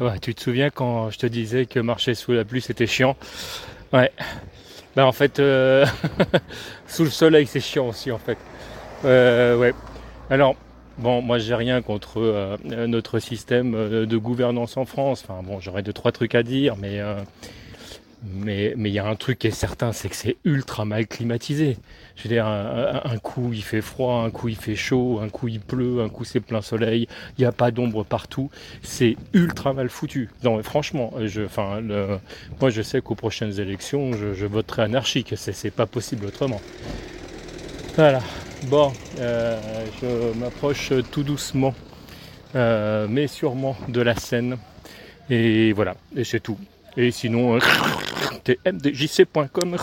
ouais, tu te souviens quand je te disais que marcher sous la pluie c'était chiant? Ouais. Bah en fait, euh, sous le soleil c'est chiant aussi en fait. Euh, ouais. Alors, bon, moi j'ai rien contre euh, notre système de gouvernance en France. Enfin bon, j'aurais deux trois trucs à dire, mais mais il y a un truc qui est certain, c'est que c'est ultra mal climatisé. Je veux dire, un, coup il fait froid, un coup il fait chaud, un coup il pleut, un coup c'est plein soleil, il n'y a pas d'ombre partout. C'est ultra mal foutu. Non, franchement, je, enfin, moi je sais qu'aux prochaines élections, je, voterai anarchique. C'est pas possible autrement. Voilà. Bon, euh, je m'approche tout doucement, euh, mais sûrement de la scène. Et voilà, et c'est tout. Et sinon, tmdjc.com.